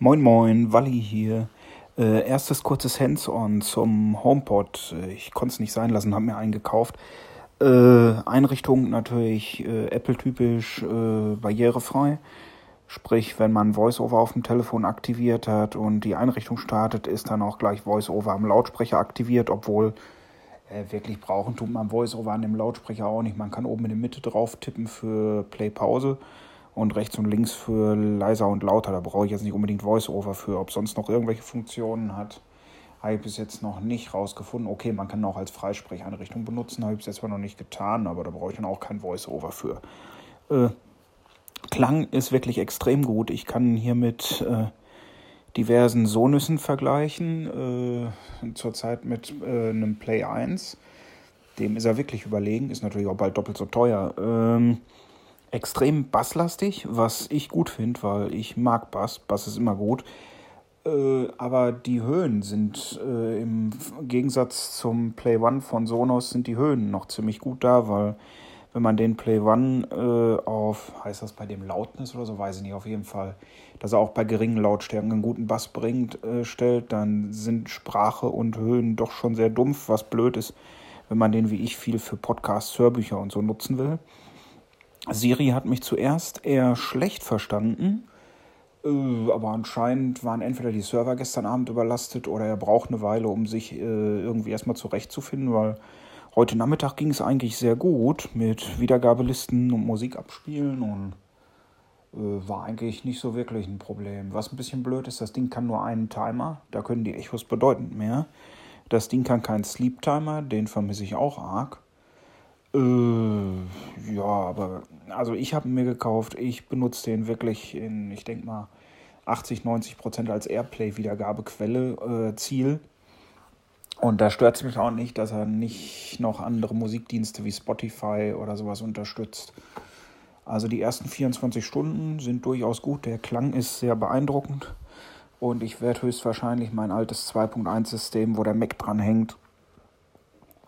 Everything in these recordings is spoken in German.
Moin Moin, Walli hier. Äh, erstes kurzes Hands-on zum HomePod. Äh, ich konnte es nicht sein lassen, habe mir einen gekauft. Äh, Einrichtung natürlich äh, Apple-typisch, äh, barrierefrei. Sprich, wenn man VoiceOver auf dem Telefon aktiviert hat und die Einrichtung startet, ist dann auch gleich VoiceOver am Lautsprecher aktiviert, obwohl äh, wirklich brauchen tut man VoiceOver an dem Lautsprecher auch nicht. Man kann oben in der Mitte drauf tippen für Play-Pause und rechts und links für leiser und lauter. Da brauche ich jetzt nicht unbedingt VoiceOver für. Ob sonst noch irgendwelche Funktionen hat, habe ich bis jetzt noch nicht rausgefunden. Okay, man kann auch als Freisprecheinrichtung benutzen, habe ich bis jetzt zwar noch nicht getan, aber da brauche ich dann auch kein VoiceOver für. Äh, Klang ist wirklich extrem gut. Ich kann hier mit äh, diversen Sonüssen vergleichen. Äh, zurzeit mit äh, einem Play 1. Dem ist er wirklich überlegen, ist natürlich auch bald doppelt so teuer. Ähm, extrem basslastig, was ich gut finde, weil ich mag Bass. Bass ist immer gut. Äh, aber die Höhen sind äh, im Gegensatz zum Play One von Sonos sind die Höhen noch ziemlich gut da, weil wenn man den Play One äh, auf, heißt das bei dem Lautness oder so, weiß ich nicht, auf jeden Fall, dass er auch bei geringen Lautstärken einen guten Bass bringt, äh, stellt, dann sind Sprache und Höhen doch schon sehr dumpf, was blöd ist, wenn man den wie ich viel für Podcasts, Hörbücher und so nutzen will. Siri hat mich zuerst eher schlecht verstanden, äh, aber anscheinend waren entweder die Server gestern Abend überlastet oder er braucht eine Weile, um sich äh, irgendwie erstmal zurechtzufinden, weil heute Nachmittag ging es eigentlich sehr gut mit Wiedergabelisten und Musik abspielen und äh, war eigentlich nicht so wirklich ein Problem. Was ein bisschen blöd ist, das Ding kann nur einen Timer, da können die Echos bedeutend mehr. Das Ding kann keinen Sleep Timer, den vermisse ich auch arg. Äh, ja, aber also ich habe mir gekauft. Ich benutze den wirklich in, ich denke mal, 80, 90 Prozent als Airplay-Wiedergabequelle äh, Ziel. Und da stört es mich auch nicht, dass er nicht noch andere Musikdienste wie Spotify oder sowas unterstützt. Also die ersten 24 Stunden sind durchaus gut. Der Klang ist sehr beeindruckend. Und ich werde höchstwahrscheinlich mein altes 2.1-System, wo der Mac dran hängt,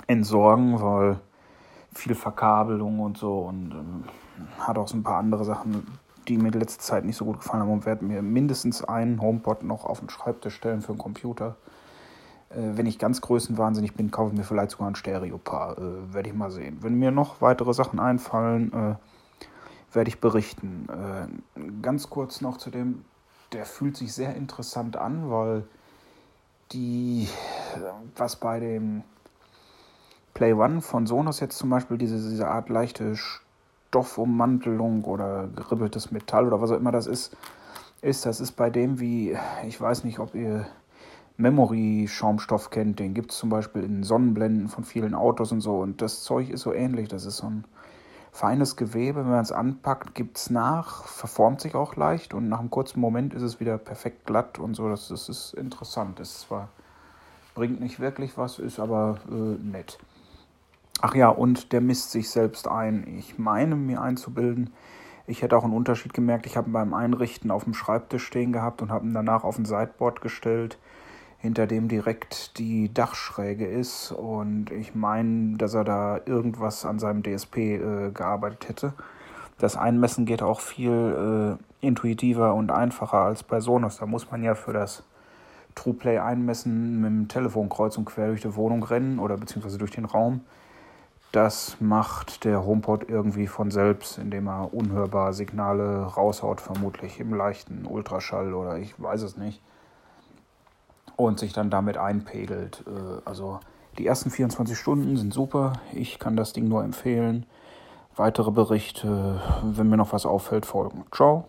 entsorgen, weil viel Verkabelung und so und ähm, hat auch so ein paar andere Sachen, die mir in letzter Zeit nicht so gut gefallen haben und werde mir mindestens einen HomePod noch auf den Schreibtisch stellen für einen Computer. Äh, wenn ich ganz größenwahnsinnig bin, kaufe ich mir vielleicht sogar ein Stereopaar. Äh, werde ich mal sehen. Wenn mir noch weitere Sachen einfallen, äh, werde ich berichten. Äh, ganz kurz noch zu dem, der fühlt sich sehr interessant an, weil die, was bei dem Play One von Sonos jetzt zum Beispiel diese, diese Art leichte Stoffummantelung oder geribbeltes Metall oder was auch immer das ist, ist, das ist bei dem wie, ich weiß nicht, ob ihr Memory-Schaumstoff kennt, den gibt es zum Beispiel in Sonnenblenden von vielen Autos und so und das Zeug ist so ähnlich, das ist so ein feines Gewebe, wenn man es anpackt, gibt es nach, verformt sich auch leicht und nach einem kurzen Moment ist es wieder perfekt glatt und so, das, das ist interessant, das zwar bringt nicht wirklich was, ist aber äh, nett. Ach ja, und der misst sich selbst ein. Ich meine mir einzubilden, ich hätte auch einen Unterschied gemerkt. Ich habe ihn beim Einrichten auf dem Schreibtisch stehen gehabt und habe ihn danach auf ein Sideboard gestellt, hinter dem direkt die Dachschräge ist. Und ich meine, dass er da irgendwas an seinem DSP äh, gearbeitet hätte. Das Einmessen geht auch viel äh, intuitiver und einfacher als bei Sonos. Da muss man ja für das TruePlay einmessen mit dem Telefon kreuz und quer durch die Wohnung rennen oder beziehungsweise durch den Raum. Das macht der HomePod irgendwie von selbst, indem er unhörbar Signale raushaut, vermutlich im leichten Ultraschall oder ich weiß es nicht. Und sich dann damit einpegelt. Äh, also die ersten 24 Stunden sind super. Ich kann das Ding nur empfehlen. Weitere Berichte, wenn mir noch was auffällt, folgen. Ciao.